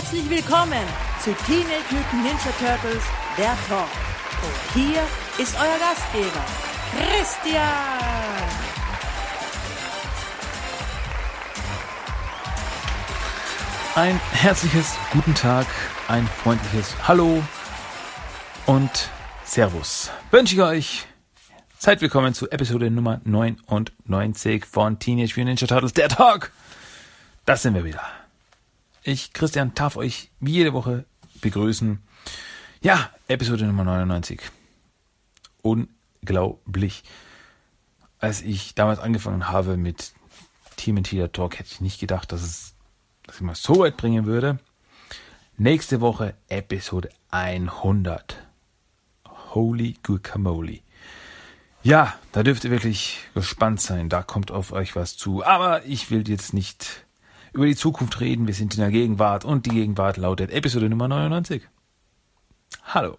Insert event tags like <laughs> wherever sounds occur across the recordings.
Herzlich willkommen zu Teenage Mutant Ninja Turtles, der Talk. Und hier ist euer Gastgeber, Christian. Ein herzliches Guten Tag, ein freundliches Hallo und Servus. Wünsche ich euch. Seid willkommen zu Episode Nummer 99 von Teenage Mutant Ninja Turtles, der Talk. Das sind wir wieder. Ich, Christian, darf euch wie jede Woche begrüßen. Ja, Episode Nummer 99. Unglaublich. Als ich damals angefangen habe mit Team in der Talk, hätte ich nicht gedacht, dass es, dass ich mal so weit bringen würde. Nächste Woche Episode 100. Holy Guacamole. Ja, da dürft ihr wirklich gespannt sein. Da kommt auf euch was zu. Aber ich will jetzt nicht über die Zukunft reden. Wir sind in der Gegenwart und die Gegenwart lautet Episode Nummer 99. Hallo.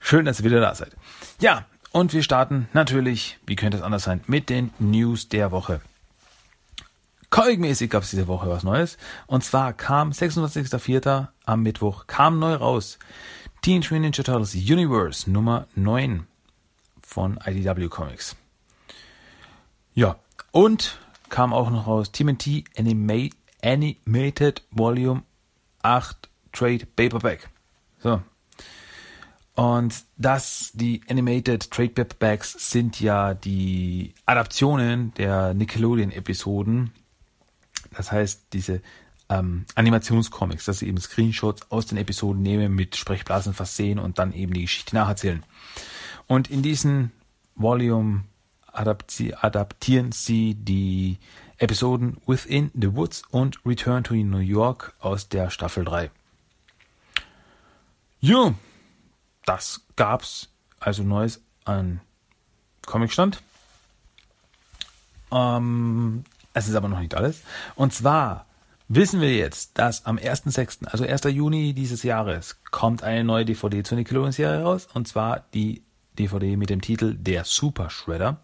Schön, dass ihr wieder da seid. Ja, und wir starten natürlich, wie könnte es anders sein, mit den News der Woche. Comic-mäßig gab es diese Woche was Neues. Und zwar kam 26.04. am Mittwoch, kam neu raus Teenage Mutant Ninja Turtles Universe Nummer 9 von IDW Comics. Ja, und kam auch noch raus TMNT Anima Animated Volume 8 Trade Paperback. So. Und das, die Animated Trade Paperbacks sind ja die Adaptionen der Nickelodeon-Episoden. Das heißt, diese ähm, Animationscomics, dass sie eben Screenshots aus den Episoden nehmen, mit Sprechblasen versehen und dann eben die Geschichte nacherzählen. Und in diesen Volume adapti adaptieren sie die Episoden Within the Woods und Return to New York aus der Staffel 3. Jo, das gab's also Neues an Comicstand. Ähm, es ist aber noch nicht alles. Und zwar wissen wir jetzt, dass am 1.6., also 1. Juni dieses Jahres, kommt eine neue DVD zur Nickelodeon-Serie raus. Und zwar die DVD mit dem Titel Der Super Shredder.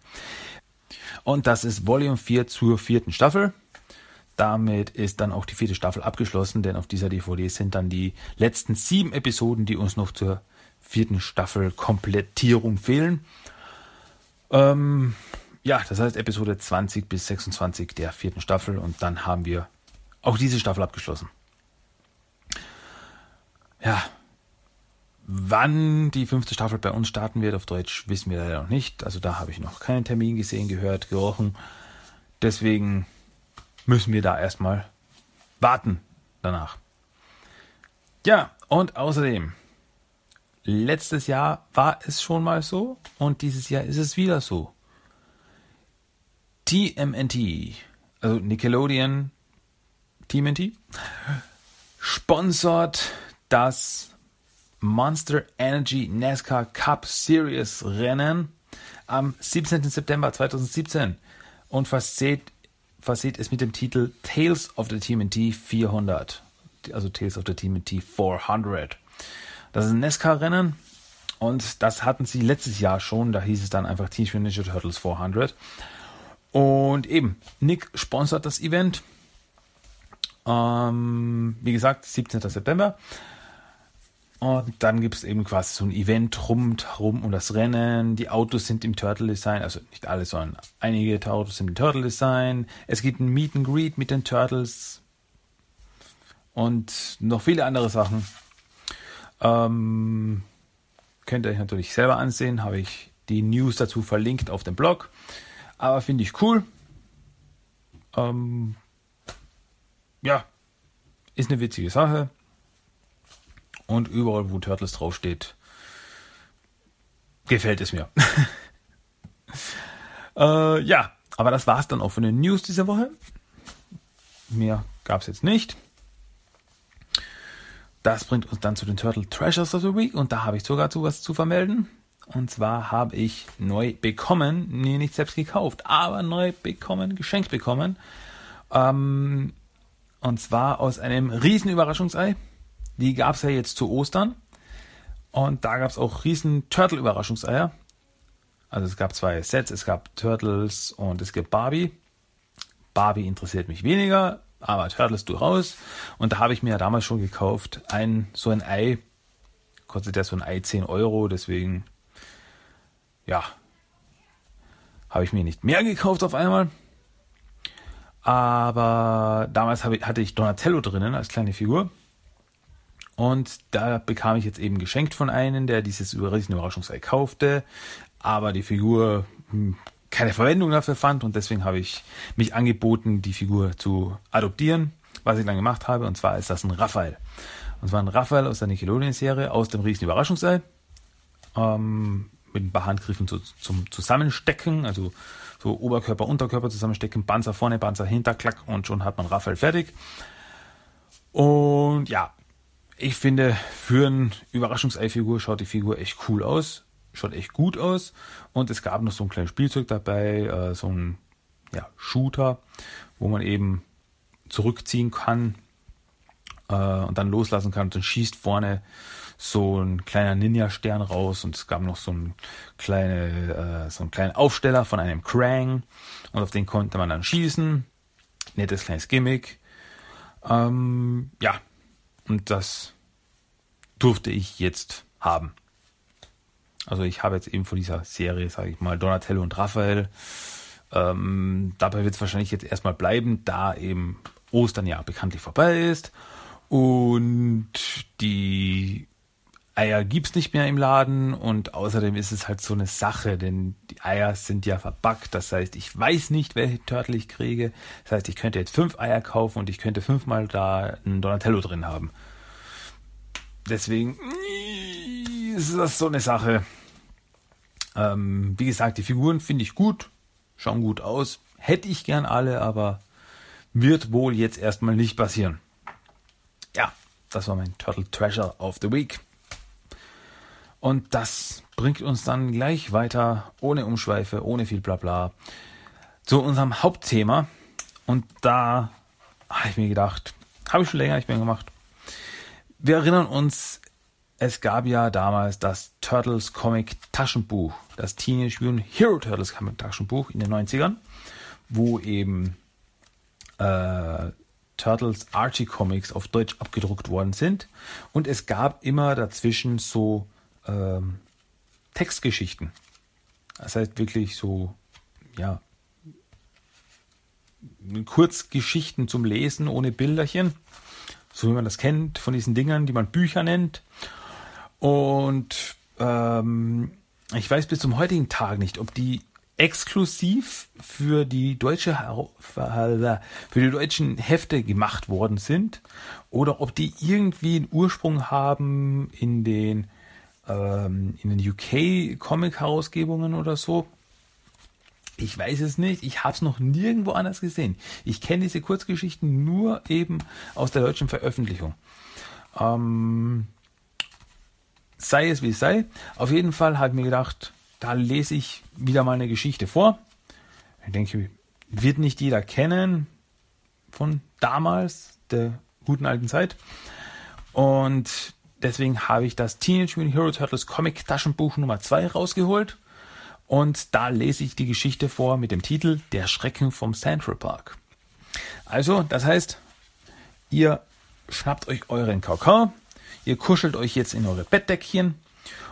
Und das ist Volume 4 zur vierten Staffel. Damit ist dann auch die vierte Staffel abgeschlossen, denn auf dieser DVD sind dann die letzten sieben Episoden, die uns noch zur vierten Staffel Komplettierung fehlen. Ähm, ja, das heißt Episode 20 bis 26 der vierten Staffel und dann haben wir auch diese Staffel abgeschlossen. Ja, wann die fünfte Staffel bei uns starten wird auf Deutsch, wissen wir leider noch nicht. Also da habe ich noch keinen Termin gesehen, gehört, gerochen. Deswegen müssen wir da erstmal warten danach. Ja, und außerdem, letztes Jahr war es schon mal so und dieses Jahr ist es wieder so. TMNT, also Nickelodeon TMNT, sponsort das Monster Energy NASCAR Cup Series Rennen am 17. September 2017 und verseht, verseht es mit dem Titel Tales of the TMNT 400. Also Tales of the TMNT 400. Das ist ein NASCAR-Rennen und das hatten sie letztes Jahr schon. Da hieß es dann einfach Teenage Mutant Ninja Turtles 400. Und eben, Nick sponsert das Event. Ähm, wie gesagt, 17. September. Und dann gibt es eben quasi so ein Event rundherum um das Rennen. Die Autos sind im Turtle Design, also nicht alle, sondern einige Autos sind im Turtle Design. Es gibt ein Meet and Greet mit den Turtles und noch viele andere Sachen. Ähm, könnt ihr euch natürlich selber ansehen, habe ich die News dazu verlinkt auf dem Blog. Aber finde ich cool. Ähm, ja, ist eine witzige Sache. Und überall, wo Turtles draufsteht, gefällt es mir. <laughs> äh, ja, aber das war's dann auch von den News dieser Woche. Mehr gab's jetzt nicht. Das bringt uns dann zu den Turtle Treasures of the Week und da habe ich sogar zu was zu vermelden. Und zwar habe ich neu bekommen, nee, nicht selbst gekauft, aber neu bekommen, geschenkt bekommen. Ähm, und zwar aus einem riesen Überraschungsei. Die gab es ja jetzt zu Ostern. Und da gab es auch riesen Turtle-Überraschungseier. Also es gab zwei Sets, es gab Turtles und es gibt Barbie. Barbie interessiert mich weniger, aber Turtles durchaus. Und da habe ich mir ja damals schon gekauft, ein, so ein Ei, kostet ja so ein Ei 10 Euro, deswegen, ja, habe ich mir nicht mehr gekauft auf einmal. Aber damals ich, hatte ich Donatello drinnen als kleine Figur. Und da bekam ich jetzt eben geschenkt von einem, der dieses Überraschungsei kaufte, aber die Figur hm, keine Verwendung dafür fand und deswegen habe ich mich angeboten, die Figur zu adoptieren, was ich dann gemacht habe. Und zwar ist das ein Raphael. Und zwar ein Raphael aus der Nickelodeon-Serie, aus dem riesen Überraschungsei. Ähm, mit ein paar Handgriffen zu, zum Zusammenstecken, also so Oberkörper, Unterkörper zusammenstecken, Panzer vorne, Panzer hinter, klack und schon hat man Raphael fertig. Und ja, ich finde, für eine Überraschungsei-Figur schaut die Figur echt cool aus schaut echt gut aus. Und es gab noch so ein kleines Spielzeug dabei, äh, so ein ja, Shooter, wo man eben zurückziehen kann äh, und dann loslassen kann. Und dann schießt vorne so ein kleiner Ninja-Stern raus und es gab noch so, ein kleine, äh, so einen kleinen Aufsteller von einem Krang und auf den konnte man dann schießen. Nettes kleines Gimmick. Ähm, ja, und das durfte ich jetzt haben. Also ich habe jetzt eben von dieser Serie, sage ich mal, Donatello und Raphael. Ähm, dabei wird es wahrscheinlich jetzt erstmal bleiben, da eben Ostern ja bekanntlich vorbei ist. Und die Eier gibt es nicht mehr im Laden und außerdem ist es halt so eine Sache, denn die Eier sind ja verbackt. Das heißt, ich weiß nicht, welche Turtle ich kriege. Das heißt, ich könnte jetzt fünf Eier kaufen und ich könnte fünfmal da einen Donatello drin haben. Deswegen ist das so eine Sache. Ähm, wie gesagt, die Figuren finde ich gut, schauen gut aus. Hätte ich gern alle, aber wird wohl jetzt erstmal nicht passieren. Ja, das war mein Turtle Treasure of the Week. Und das bringt uns dann gleich weiter, ohne Umschweife, ohne viel Blabla, zu unserem Hauptthema. Und da habe ich mir gedacht, habe ich schon länger nicht mehr gemacht. Wir erinnern uns es gab ja damals das Turtles Comic Taschenbuch, das Teenage Mutant Hero Turtles Comic Taschenbuch in den 90ern, wo eben äh, Turtles Archie Comics auf Deutsch abgedruckt worden sind. Und es gab immer dazwischen so ähm, Textgeschichten. Das heißt wirklich so, ja, Kurzgeschichten zum Lesen ohne Bilderchen. So wie man das kennt von diesen Dingern, die man Bücher nennt. Und ähm, ich weiß bis zum heutigen Tag nicht, ob die exklusiv für die deutsche für die deutschen Hefte gemacht worden sind oder ob die irgendwie einen Ursprung haben in den ähm, in den UK Comic Herausgebungen oder so. Ich weiß es nicht. Ich habe es noch nirgendwo anders gesehen. Ich kenne diese Kurzgeschichten nur eben aus der deutschen Veröffentlichung. Ähm, sei es wie es sei. Auf jeden Fall habe ich mir gedacht, da lese ich wieder mal eine Geschichte vor. Ich denke, wird nicht jeder kennen von damals, der guten alten Zeit. Und deswegen habe ich das Teenage Mutant Hero Turtles Comic Taschenbuch Nummer 2 rausgeholt. Und da lese ich die Geschichte vor mit dem Titel Der Schrecken vom Central Park. Also, das heißt, ihr schnappt euch euren Kakao, Ihr kuschelt euch jetzt in eure Bettdeckchen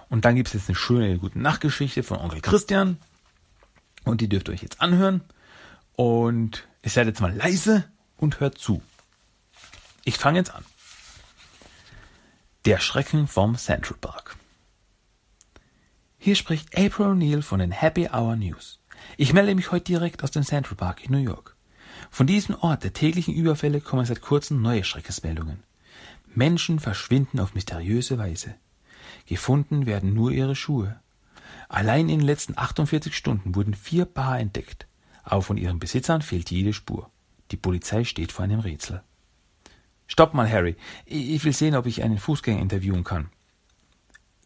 und dann gibt es jetzt eine schöne gute Nachtgeschichte von Onkel Christian und die dürft ihr euch jetzt anhören und ihr seid jetzt mal leise und hört zu. Ich fange jetzt an. Der Schrecken vom Central Park. Hier spricht April O'Neil von den Happy Hour News. Ich melde mich heute direkt aus dem Central Park in New York. Von diesem Ort der täglichen Überfälle kommen seit kurzem neue Schreckensmeldungen. Menschen verschwinden auf mysteriöse Weise. Gefunden werden nur ihre Schuhe. Allein in den letzten 48 Stunden wurden vier Paar entdeckt, aber von ihren Besitzern fehlt jede Spur. Die Polizei steht vor einem Rätsel. Stopp mal, Harry. Ich will sehen, ob ich einen Fußgänger interviewen kann.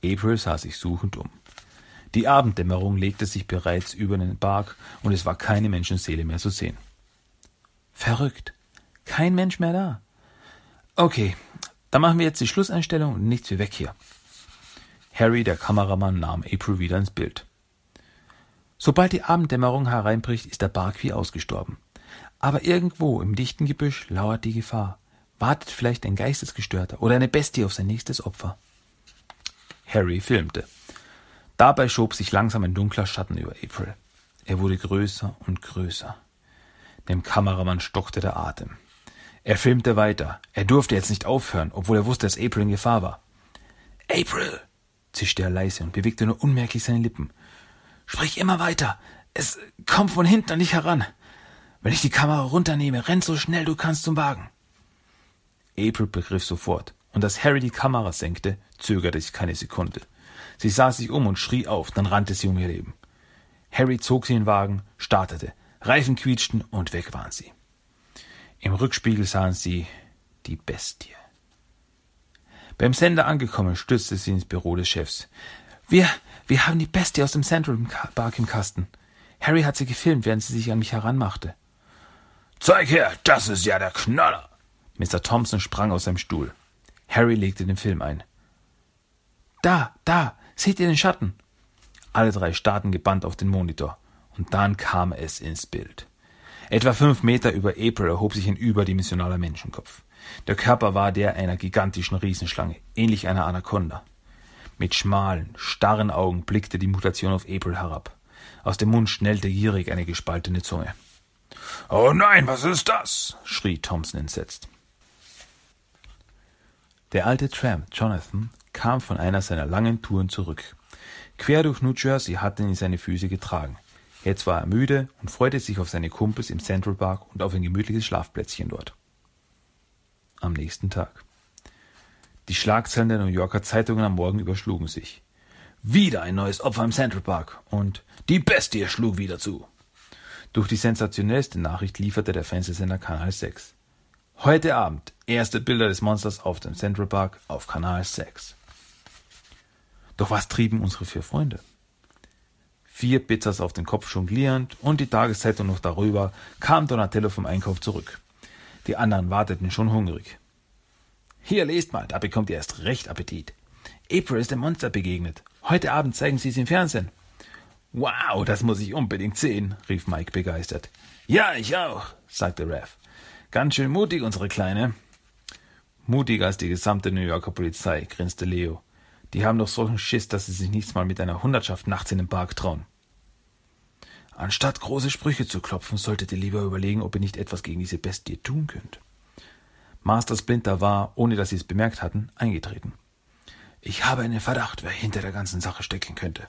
April sah sich suchend um. Die Abenddämmerung legte sich bereits über den Park und es war keine Menschenseele mehr zu sehen. Verrückt. Kein Mensch mehr da. Okay, dann machen wir jetzt die Schlusseinstellung und nichts wie weg hier. Harry, der Kameramann, nahm April wieder ins Bild. Sobald die Abenddämmerung hereinbricht, ist der Bark wie ausgestorben. Aber irgendwo im dichten Gebüsch lauert die Gefahr. Wartet vielleicht ein Geistesgestörter oder eine Bestie auf sein nächstes Opfer. Harry filmte. Dabei schob sich langsam ein dunkler Schatten über April. Er wurde größer und größer. Dem Kameramann stockte der Atem. Er filmte weiter. Er durfte jetzt nicht aufhören, obwohl er wusste, dass April in Gefahr war. April! zischte er leise und bewegte nur unmerklich seine Lippen. Sprich immer weiter. Es kommt von hinten an dich heran. Wenn ich die Kamera runternehme, renn so schnell du kannst zum Wagen. April begriff sofort, und als Harry die Kamera senkte, zögerte sie keine Sekunde. Sie sah sich um und schrie auf, dann rannte sie um ihr Leben. Harry zog sie in den Wagen, startete, Reifen quietschten und weg waren sie. Im Rückspiegel sahen sie die Bestie. Beim Sender angekommen, stürzte sie ins Büro des Chefs. Wir, wir haben die Bestie aus dem Central Park im Kasten. Harry hat sie gefilmt, während sie sich an mich heranmachte. Zeig her, das ist ja der Knaller! Mr. Thompson sprang aus seinem Stuhl. Harry legte den Film ein. Da, da, seht ihr den Schatten? Alle drei starrten gebannt auf den Monitor. Und dann kam es ins Bild. Etwa fünf Meter über April erhob sich ein überdimensionaler Menschenkopf. Der Körper war der einer gigantischen Riesenschlange, ähnlich einer Anaconda. Mit schmalen, starren Augen blickte die Mutation auf April herab. Aus dem Mund schnellte gierig eine gespaltene Zunge. Oh nein, was ist das? schrie Thompson entsetzt. Der alte Tramp Jonathan kam von einer seiner langen Touren zurück. Quer durch New Jersey hatte ihn seine Füße getragen. Jetzt war er müde und freute sich auf seine Kumpels im Central Park und auf ein gemütliches Schlafplätzchen dort. Am nächsten Tag. Die Schlagzeilen der New Yorker Zeitungen am Morgen überschlugen sich. Wieder ein neues Opfer im Central Park und die Bestie schlug wieder zu. Durch die sensationellste Nachricht lieferte der Fernsehsender Kanal 6. Heute Abend erste Bilder des Monsters auf dem Central Park auf Kanal 6. Doch was trieben unsere vier Freunde? Vier Pizzas auf den Kopf jonglierend und die Tageszeitung noch darüber kam Donatello vom Einkauf zurück. Die anderen warteten schon hungrig. Hier lest mal, da bekommt ihr erst recht Appetit. April ist dem Monster begegnet. Heute Abend zeigen sie es im Fernsehen. Wow, das muss ich unbedingt sehen, rief Mike begeistert. Ja, ich auch, sagte Rev. Ganz schön mutig, unsere Kleine. Mutiger als die gesamte New Yorker Polizei, grinste Leo. Die haben doch solchen Schiss, dass sie sich nichts mal mit einer Hundertschaft nachts in den Park trauen. Anstatt große Sprüche zu klopfen, solltet ihr lieber überlegen, ob ihr nicht etwas gegen diese Bestie tun könnt. Master Splinter war, ohne dass sie es bemerkt hatten, eingetreten. Ich habe einen Verdacht, wer hinter der ganzen Sache stecken könnte.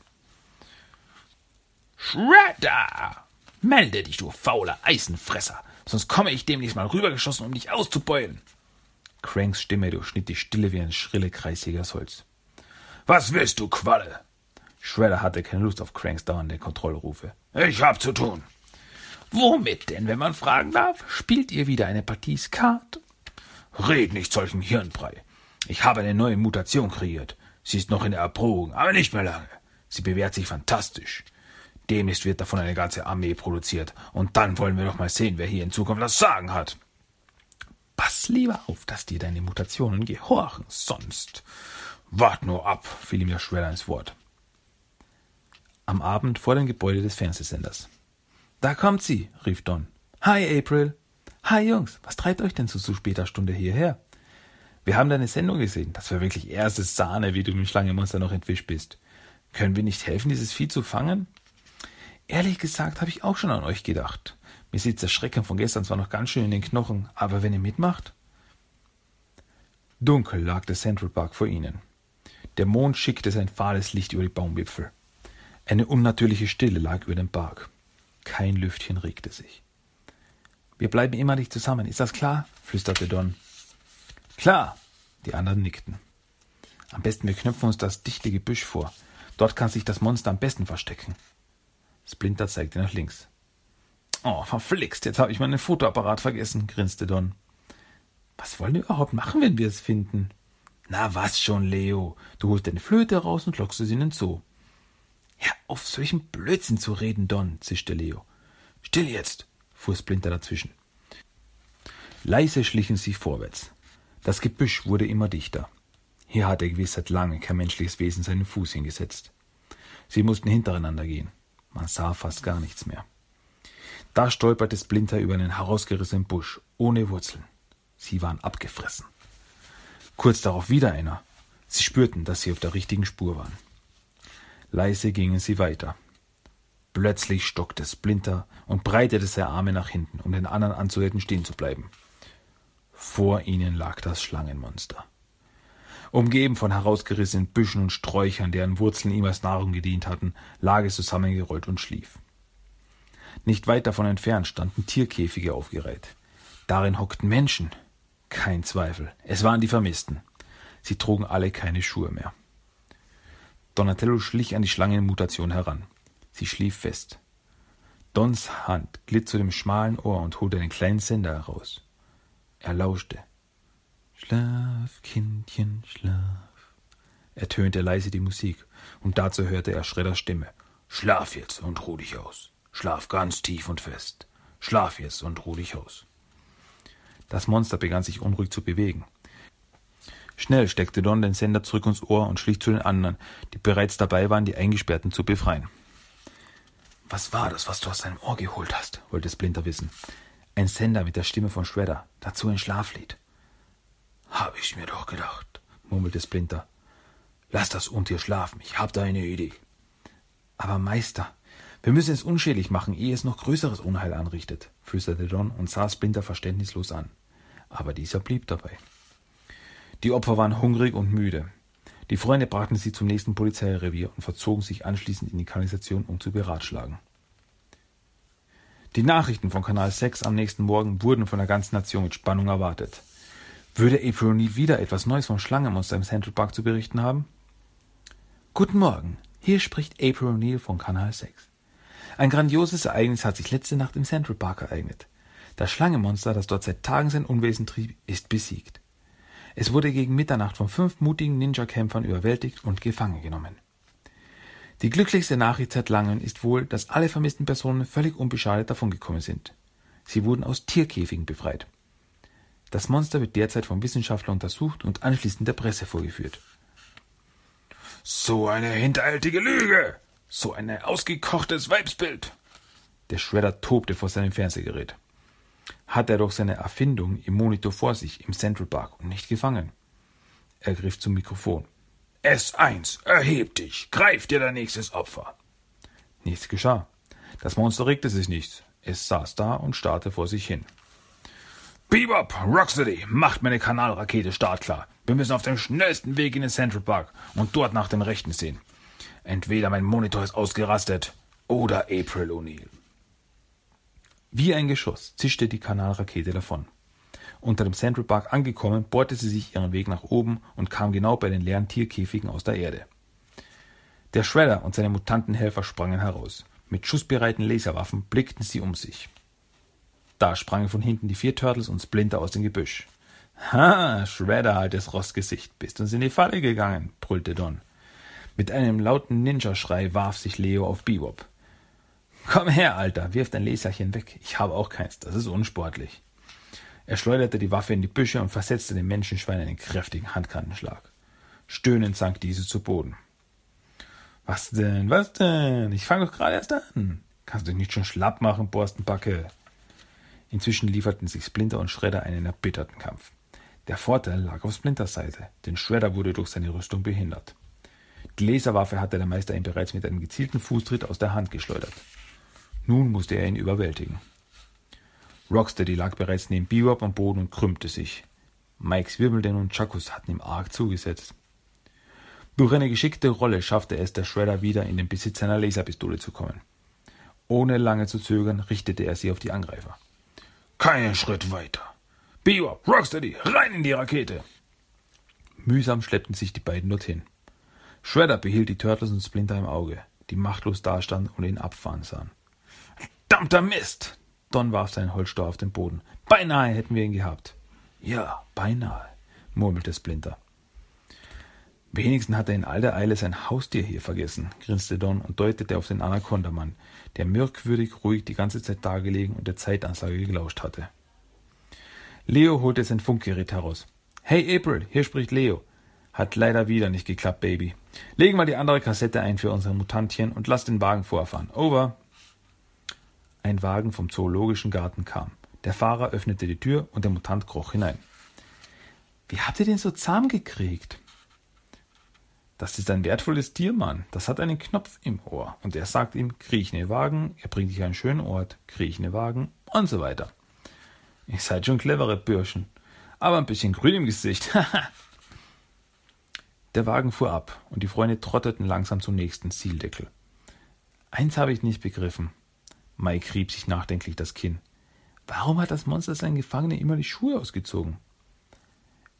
Shredder! Melde dich, du fauler Eisenfresser, sonst komme ich demnächst mal rübergeschossen, um dich auszubeulen. Cranks Stimme durchschnitt die Stille wie ein schrille, kreisiger Holz. Was willst du, Qualle? Shredder hatte keine Lust auf Cranks dauernde Kontrollrufe. Ich hab zu tun. Womit denn, wenn man fragen darf? Spielt ihr wieder eine Partie Skat? Red nicht solchen Hirnbrei. Ich habe eine neue Mutation kreiert. Sie ist noch in der Erprobung, aber nicht mehr lange. Sie bewährt sich fantastisch. Demnächst wird davon eine ganze Armee produziert. Und dann wollen wir doch mal sehen, wer hier in Zukunft das Sagen hat. Pass lieber auf, dass dir deine Mutationen gehorchen, sonst. Wart nur ab, fiel ihm der Schweller ins Wort. Am Abend vor dem Gebäude des Fernsehsenders. Da kommt sie, rief Don. Hi, April. Hi, Jungs. Was treibt euch denn zu so später Stunde hierher? Wir haben deine Sendung gesehen. Das war wirklich erste Sahne, wie du dem Schlangenmonster noch entwischt bist. Können wir nicht helfen, dieses Vieh zu fangen? Ehrlich gesagt habe ich auch schon an euch gedacht. Mir sitzt der Schrecken von gestern zwar noch ganz schön in den Knochen, aber wenn ihr mitmacht? Dunkel lag der Central Park vor ihnen. Der Mond schickte sein fahles Licht über die Baumwipfel. Eine unnatürliche Stille lag über dem Park. Kein Lüftchen regte sich. Wir bleiben immer nicht zusammen, ist das klar? flüsterte Don. Klar, die anderen nickten. Am besten wir knöpfen uns das dichte Gebüsch vor. Dort kann sich das Monster am besten verstecken. Splinter zeigte nach links. Oh, verflixt, jetzt habe ich meinen Fotoapparat vergessen, grinste Don. Was wollen wir überhaupt machen, wenn wir es finden? Na was schon, Leo. Du holst deine Flöte raus und lockst sie in den Zoo. Hör auf, solchen Blödsinn zu reden, Don, zischte Leo. Still jetzt, fuhr Splinter dazwischen. Leise schlichen sie vorwärts. Das Gebüsch wurde immer dichter. Hier hatte gewiss seit lange kein menschliches Wesen seinen Fuß hingesetzt. Sie mussten hintereinander gehen. Man sah fast gar nichts mehr. Da stolperte Splinter über einen herausgerissenen Busch, ohne Wurzeln. Sie waren abgefressen. Kurz darauf wieder einer. Sie spürten, dass sie auf der richtigen Spur waren. Leise gingen sie weiter. Plötzlich stockte Splinter und breitete seine Arme nach hinten, um den anderen anzuhalten, stehen zu bleiben. Vor ihnen lag das Schlangenmonster. Umgeben von herausgerissenen Büschen und Sträuchern, deren Wurzeln ihm als Nahrung gedient hatten, lag es zusammengerollt und schlief. Nicht weit davon entfernt standen Tierkäfige aufgereiht. Darin hockten Menschen. Kein Zweifel, es waren die Vermissten. Sie trugen alle keine Schuhe mehr. Donatello schlich an die Schlangenmutation heran. Sie schlief fest. Dons Hand glitt zu dem schmalen Ohr und holte einen kleinen Sender heraus. Er lauschte. Schlaf, Kindchen, schlaf. ertönte leise die Musik, und dazu hörte er Schredders Stimme. Schlaf jetzt und ruh dich aus. Schlaf ganz tief und fest. Schlaf jetzt und ruh dich aus. Das Monster begann sich unruhig zu bewegen. Schnell steckte Don den Sender zurück ins Ohr und schlich zu den anderen, die bereits dabei waren, die Eingesperrten zu befreien. Was war das, was du aus deinem Ohr geholt hast? wollte Splinter wissen. Ein Sender mit der Stimme von Shredder, dazu ein Schlaflied. Hab ich mir doch gedacht, murmelte Splinter. Lass das Untier schlafen, ich hab da eine Idee. Aber Meister, wir müssen es unschädlich machen, ehe es noch größeres Unheil anrichtet, flüsterte Don und sah Splinter verständnislos an. Aber dieser blieb dabei. Die Opfer waren hungrig und müde. Die Freunde brachten sie zum nächsten Polizeirevier und verzogen sich anschließend in die Kanalisation, um zu beratschlagen. Die Nachrichten von Kanal 6 am nächsten Morgen wurden von der ganzen Nation mit Spannung erwartet. Würde April nie wieder etwas Neues vom Schlangenmonster im Central Park zu berichten haben? Guten Morgen, hier spricht April O'Neil von Kanal 6. Ein grandioses Ereignis hat sich letzte Nacht im Central Park ereignet. Das Schlangenmonster, das dort seit Tagen sein Unwesen trieb, ist besiegt. Es wurde gegen Mitternacht von fünf mutigen Ninja-Kämpfern überwältigt und gefangen genommen. Die glücklichste Nachricht seit langem ist wohl, dass alle vermissten Personen völlig unbeschadet davongekommen sind. Sie wurden aus Tierkäfigen befreit. Das Monster wird derzeit vom Wissenschaftler untersucht und anschließend der Presse vorgeführt. So eine hinterhältige Lüge! So ein ausgekochtes Weibsbild! Der Shredder tobte vor seinem Fernsehgerät hat er doch seine Erfindung im Monitor vor sich im Central Park und nicht gefangen. Er griff zum Mikrofon. S1, erheb dich, greif dir dein nächstes Opfer. Nichts geschah. Das Monster regte sich nicht. Es saß da und starrte vor sich hin. Bebop, Rocksteady, macht meine Kanalrakete startklar. Wir müssen auf dem schnellsten Weg in den Central Park und dort nach dem Rechten sehen. Entweder mein Monitor ist ausgerastet oder April O'Neil. Wie ein Geschoss zischte die Kanalrakete davon. Unter dem Central Park angekommen, bohrte sie sich ihren Weg nach oben und kam genau bei den leeren Tierkäfigen aus der Erde. Der Shredder und seine Mutantenhelfer sprangen heraus. Mit schussbereiten Laserwaffen blickten sie um sich. Da sprangen von hinten die vier Turtles und Splinter aus dem Gebüsch. Ha, Shredder, altes Rostgesicht, bist uns in die Falle gegangen, brüllte Don. Mit einem lauten Ninja-Schrei warf sich Leo auf Bebop. Komm her, Alter, wirf dein Laserchen weg. Ich habe auch keins, das ist unsportlich. Er schleuderte die Waffe in die Büsche und versetzte dem Menschenschwein einen kräftigen Handkantenschlag. Stöhnend sank diese zu Boden. Was denn, was denn? Ich fange doch gerade erst an. Kannst du dich nicht schon schlapp machen, Borstenbacke? Inzwischen lieferten sich Splinter und Shredder einen erbitterten Kampf. Der Vorteil lag auf Splinters Seite, denn Shredder wurde durch seine Rüstung behindert. Die Laserwaffe hatte der Meister ihm bereits mit einem gezielten Fußtritt aus der Hand geschleudert. Nun musste er ihn überwältigen. Rocksteady lag bereits neben Bebop am Boden und krümmte sich. Mikes Wirbelden und Chakos hatten ihm arg zugesetzt. Durch eine geschickte Rolle schaffte es der Shredder wieder in den Besitz seiner Laserpistole zu kommen. Ohne lange zu zögern, richtete er sie auf die Angreifer. Keinen Schritt weiter. Bebop, Rocksteady, rein in die Rakete! Mühsam schleppten sich die beiden dorthin. Shredder behielt die Turtles und Splinter im Auge, die machtlos dastanden und ihn abfahren sahen. Verdammter Mist! Don warf seinen Holzstor auf den Boden. Beinahe hätten wir ihn gehabt. Ja, beinahe, murmelte Splinter. Wenigstens hat er in all der Eile sein Haustier hier vergessen, grinste Don und deutete auf den Anacondamann, der merkwürdig ruhig die ganze Zeit dagelegen und der Zeitansage gelauscht hatte. Leo holte sein Funkgerät heraus. Hey April, hier spricht Leo. Hat leider wieder nicht geklappt, Baby. Legen wir die andere Kassette ein für unser Mutantchen und lass den Wagen vorfahren. Over. ein Wagen vom zoologischen Garten kam. Der Fahrer öffnete die Tür und der Mutant kroch hinein. Wie habt ihr den so zahm gekriegt? Das ist ein wertvolles Tier, Mann. Das hat einen Knopf im Ohr. Und er sagt ihm, kriech in den Wagen, er bringt dich an einen schönen Ort, kriech in den Wagen und so weiter. Ihr seid schon clevere Bürschen. Aber ein bisschen grün im Gesicht. <laughs> Der Wagen fuhr ab und die Freunde trotteten langsam zum nächsten Zieldeckel. Eins habe ich nicht begriffen. Mike rieb sich nachdenklich das Kinn. Warum hat das Monster seinen Gefangenen immer die Schuhe ausgezogen?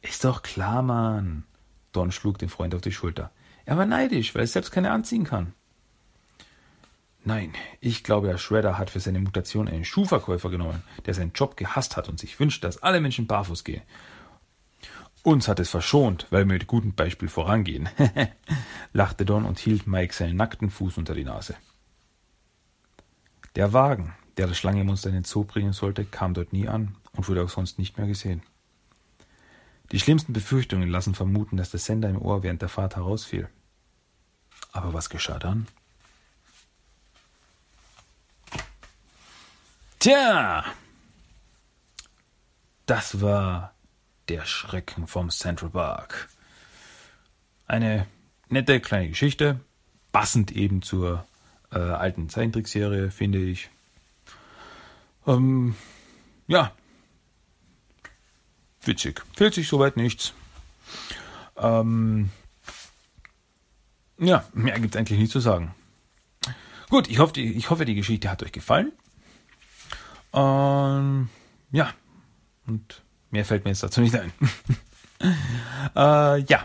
Ist doch klar, Mann. Don schlug den Freund auf die Schulter. Er war neidisch, weil er selbst keine anziehen kann. Nein, ich glaube, Herr Shredder hat für seine Mutation einen Schuhverkäufer genommen, der seinen Job gehasst hat und sich wünscht, dass alle Menschen barfuß gehen. Uns hat es verschont, weil wir mit gutem Beispiel vorangehen, <laughs> lachte Don und hielt Mike seinen nackten Fuß unter die Nase. Der Wagen, der das Schlangenmonster in den Zoo bringen sollte, kam dort nie an und wurde auch sonst nicht mehr gesehen. Die schlimmsten Befürchtungen lassen vermuten, dass der Sender im Ohr während der Fahrt herausfiel. Aber was geschah dann? Tja, das war der Schrecken vom Central Park. Eine nette kleine Geschichte, passend eben zur äh, alten Zeichentrickserie, finde ich. Ähm, ja, witzig. Fehlt sich soweit nichts. Ähm, ja, mehr gibt es eigentlich nicht zu sagen. Gut, ich hoffe, die, ich hoffe, die Geschichte hat euch gefallen. Ähm, ja, und mehr fällt mir jetzt dazu nicht ein. <laughs> äh, ja,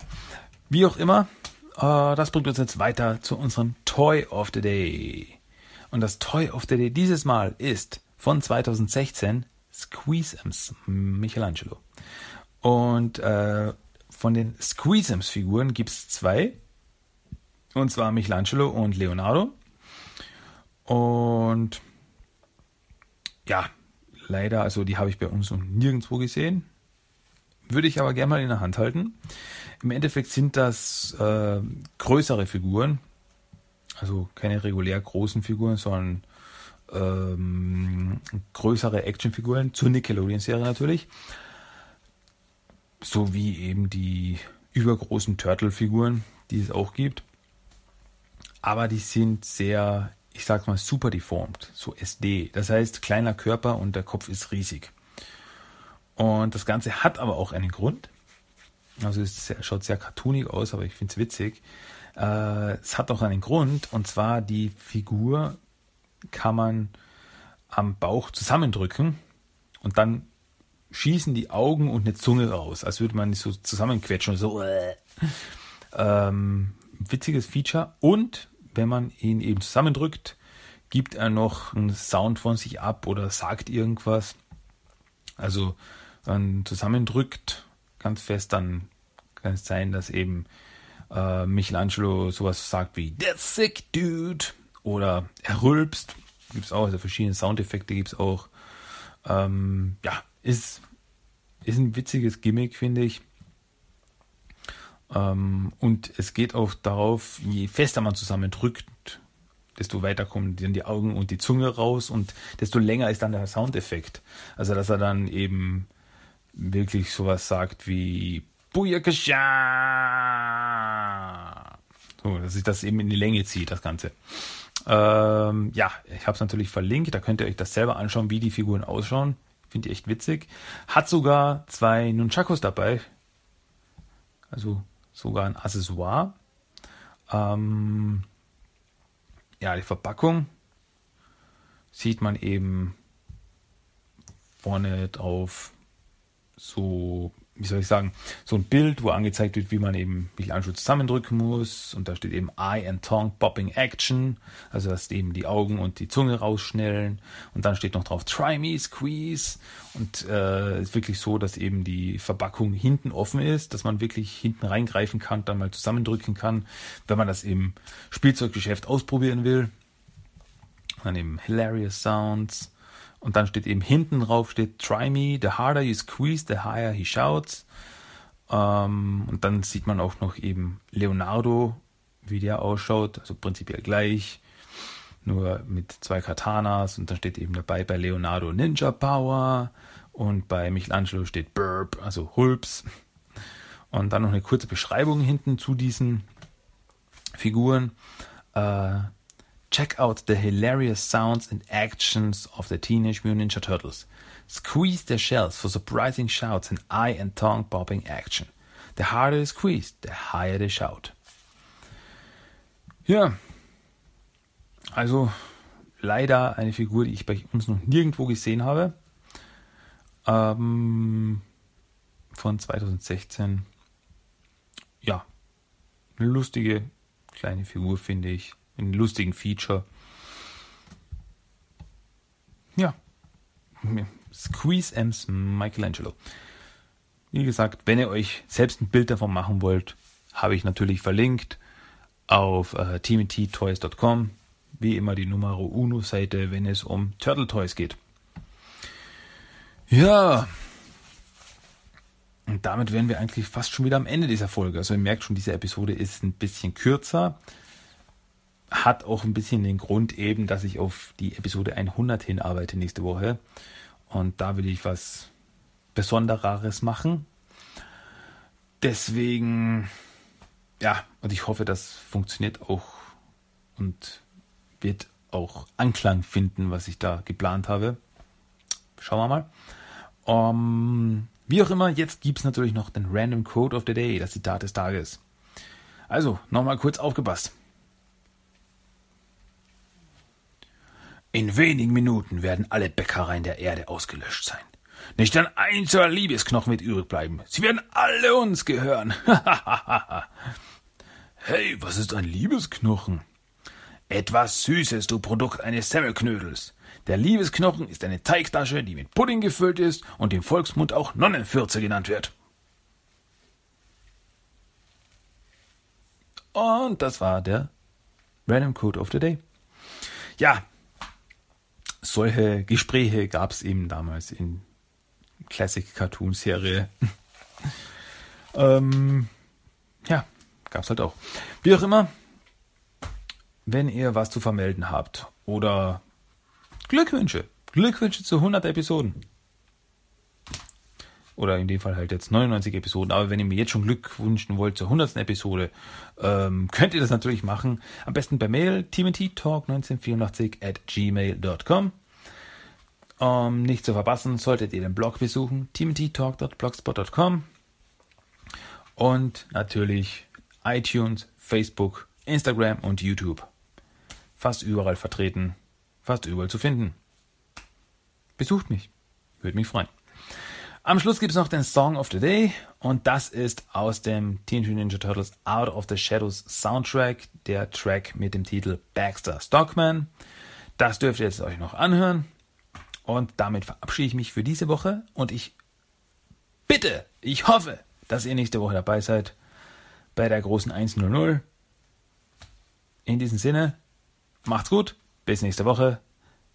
wie auch immer, äh, das bringt uns jetzt weiter zu unserem Toy of the Day. Und das Toy of the Day dieses Mal ist von 2016 Squeezems Michelangelo. Und äh, von den Squeezems-Figuren gibt es zwei. Und zwar Michelangelo und Leonardo. Und ja, leider, also die habe ich bei uns noch nirgendwo gesehen. Würde ich aber gerne mal in der Hand halten. Im Endeffekt sind das äh, größere Figuren. Also keine regulär großen Figuren, sondern ähm, größere Actionfiguren zur Nickelodeon-Serie natürlich. So wie eben die übergroßen Turtle-Figuren, die es auch gibt. Aber die sind sehr, ich sag mal, super deformed, so SD. Das heißt, kleiner Körper und der Kopf ist riesig. Und das Ganze hat aber auch einen Grund. Also es schaut sehr cartoonig aus, aber ich finde es witzig. Äh, es hat auch einen Grund, und zwar die Figur kann man am Bauch zusammendrücken und dann schießen die Augen und eine Zunge raus, als würde man nicht so zusammenquetschen so. Äh. Ähm, witziges Feature. Und wenn man ihn eben zusammendrückt, gibt er noch einen Sound von sich ab oder sagt irgendwas. Also wenn man zusammendrückt ganz fest, dann kann es sein, dass eben äh, Michelangelo sowas sagt wie That's sick, dude. Oder er rülpst. Gibt es auch, also verschiedene Soundeffekte gibt es auch. Ähm, ja, ist, ist ein witziges Gimmick, finde ich. Ähm, und es geht auch darauf, je fester man zusammen drückt, desto weiter kommen dann die Augen und die Zunge raus und desto länger ist dann der Soundeffekt. Also, dass er dann eben wirklich sowas sagt wie Booyakasha! So, dass sich das eben in die Länge zieht, das Ganze. Ähm, ja, ich habe es natürlich verlinkt, da könnt ihr euch das selber anschauen, wie die Figuren ausschauen. Finde ich echt witzig. Hat sogar zwei Nunchakos dabei. Also sogar ein Accessoire. Ähm, ja, die Verpackung sieht man eben vorne drauf so wie soll ich sagen, so ein Bild, wo angezeigt wird, wie man eben Michelangelo zusammendrücken muss. Und da steht eben Eye and Tongue Popping Action, also dass eben die Augen und die Zunge rausschnellen. Und dann steht noch drauf Try me, squeeze. Und äh, ist wirklich so, dass eben die Verpackung hinten offen ist, dass man wirklich hinten reingreifen kann, dann mal zusammendrücken kann, wenn man das im Spielzeuggeschäft ausprobieren will. Dann eben Hilarious Sounds. Und dann steht eben hinten drauf, steht Try me, the harder you squeeze, the higher he shouts. Ähm, und dann sieht man auch noch eben Leonardo, wie der ausschaut, also prinzipiell gleich. nur mit zwei Katanas und dann steht eben dabei bei Leonardo Ninja Power und bei Michelangelo steht Burp, also Hulps. Und dann noch eine kurze Beschreibung hinten zu diesen Figuren. Uh, check out the hilarious sounds and actions of the Teenage Mutant Ninja Turtles. Squeeze their shells for surprising shouts and eye and tongue popping action. The harder they squeeze, the higher they shout. Ja, also leider eine Figur, die ich bei uns noch nirgendwo gesehen habe. Ähm, von 2016. Ja, eine lustige kleine Figur, finde ich. Einen lustigen Feature. Ja. Squeeze M's Michelangelo. Wie gesagt, wenn ihr euch selbst ein Bild davon machen wollt, habe ich natürlich verlinkt auf äh, teamttoys.com. Wie immer die Numero Uno Seite, wenn es um Turtle Toys geht. Ja. Und damit wären wir eigentlich fast schon wieder am Ende dieser Folge. Also ihr merkt schon, diese Episode ist ein bisschen kürzer. Hat auch ein bisschen den Grund eben, dass ich auf die Episode 100 hinarbeite nächste Woche. Und da will ich was Besondereres machen. Deswegen, ja, und ich hoffe, das funktioniert auch und wird auch Anklang finden, was ich da geplant habe. Schauen wir mal. Um, wie auch immer, jetzt gibt es natürlich noch den Random Code of the Day, das Zitat des Tages. Also, nochmal kurz aufgepasst. In wenigen Minuten werden alle Bäckereien der Erde ausgelöscht sein. Nicht ein einziger Liebesknochen wird übrig bleiben. Sie werden alle uns gehören. <laughs> hey, was ist ein Liebesknochen? Etwas Süßes, du Produkt eines Semmelknödels. Der Liebesknochen ist eine Teigtasche, die mit Pudding gefüllt ist und im Volksmund auch Nonnenfürze genannt wird. Und das war der Random Code of the Day. Ja, solche Gespräche gab es eben damals in Classic Cartoon Serie. <laughs> ähm, ja, gab es halt auch. Wie auch immer, wenn ihr was zu vermelden habt oder Glückwünsche, Glückwünsche zu 100 Episoden. Oder in dem Fall halt jetzt 99 Episoden. Aber wenn ihr mir jetzt schon Glück wünschen wollt zur 100. Episode, ähm, <laughs> könnt ihr das natürlich machen. Am besten per Mail tmttalk1984 at gmail.com. Um nicht zu verpassen, solltet ihr den Blog besuchen, tmttalk.blogspot.com und natürlich iTunes, Facebook, Instagram und YouTube. Fast überall vertreten, fast überall zu finden. Besucht mich, würde mich freuen. Am Schluss gibt es noch den Song of the Day und das ist aus dem Teenage Mutant Ninja Turtles Out of the Shadows Soundtrack, der Track mit dem Titel Baxter Stockman. Das dürft ihr jetzt euch noch anhören. Und damit verabschiede ich mich für diese Woche und ich bitte, ich hoffe, dass ihr nächste Woche dabei seid bei der großen 100. In diesem Sinne, macht's gut, bis nächste Woche.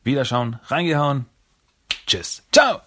Wiederschauen, reingehauen. Tschüss. Ciao.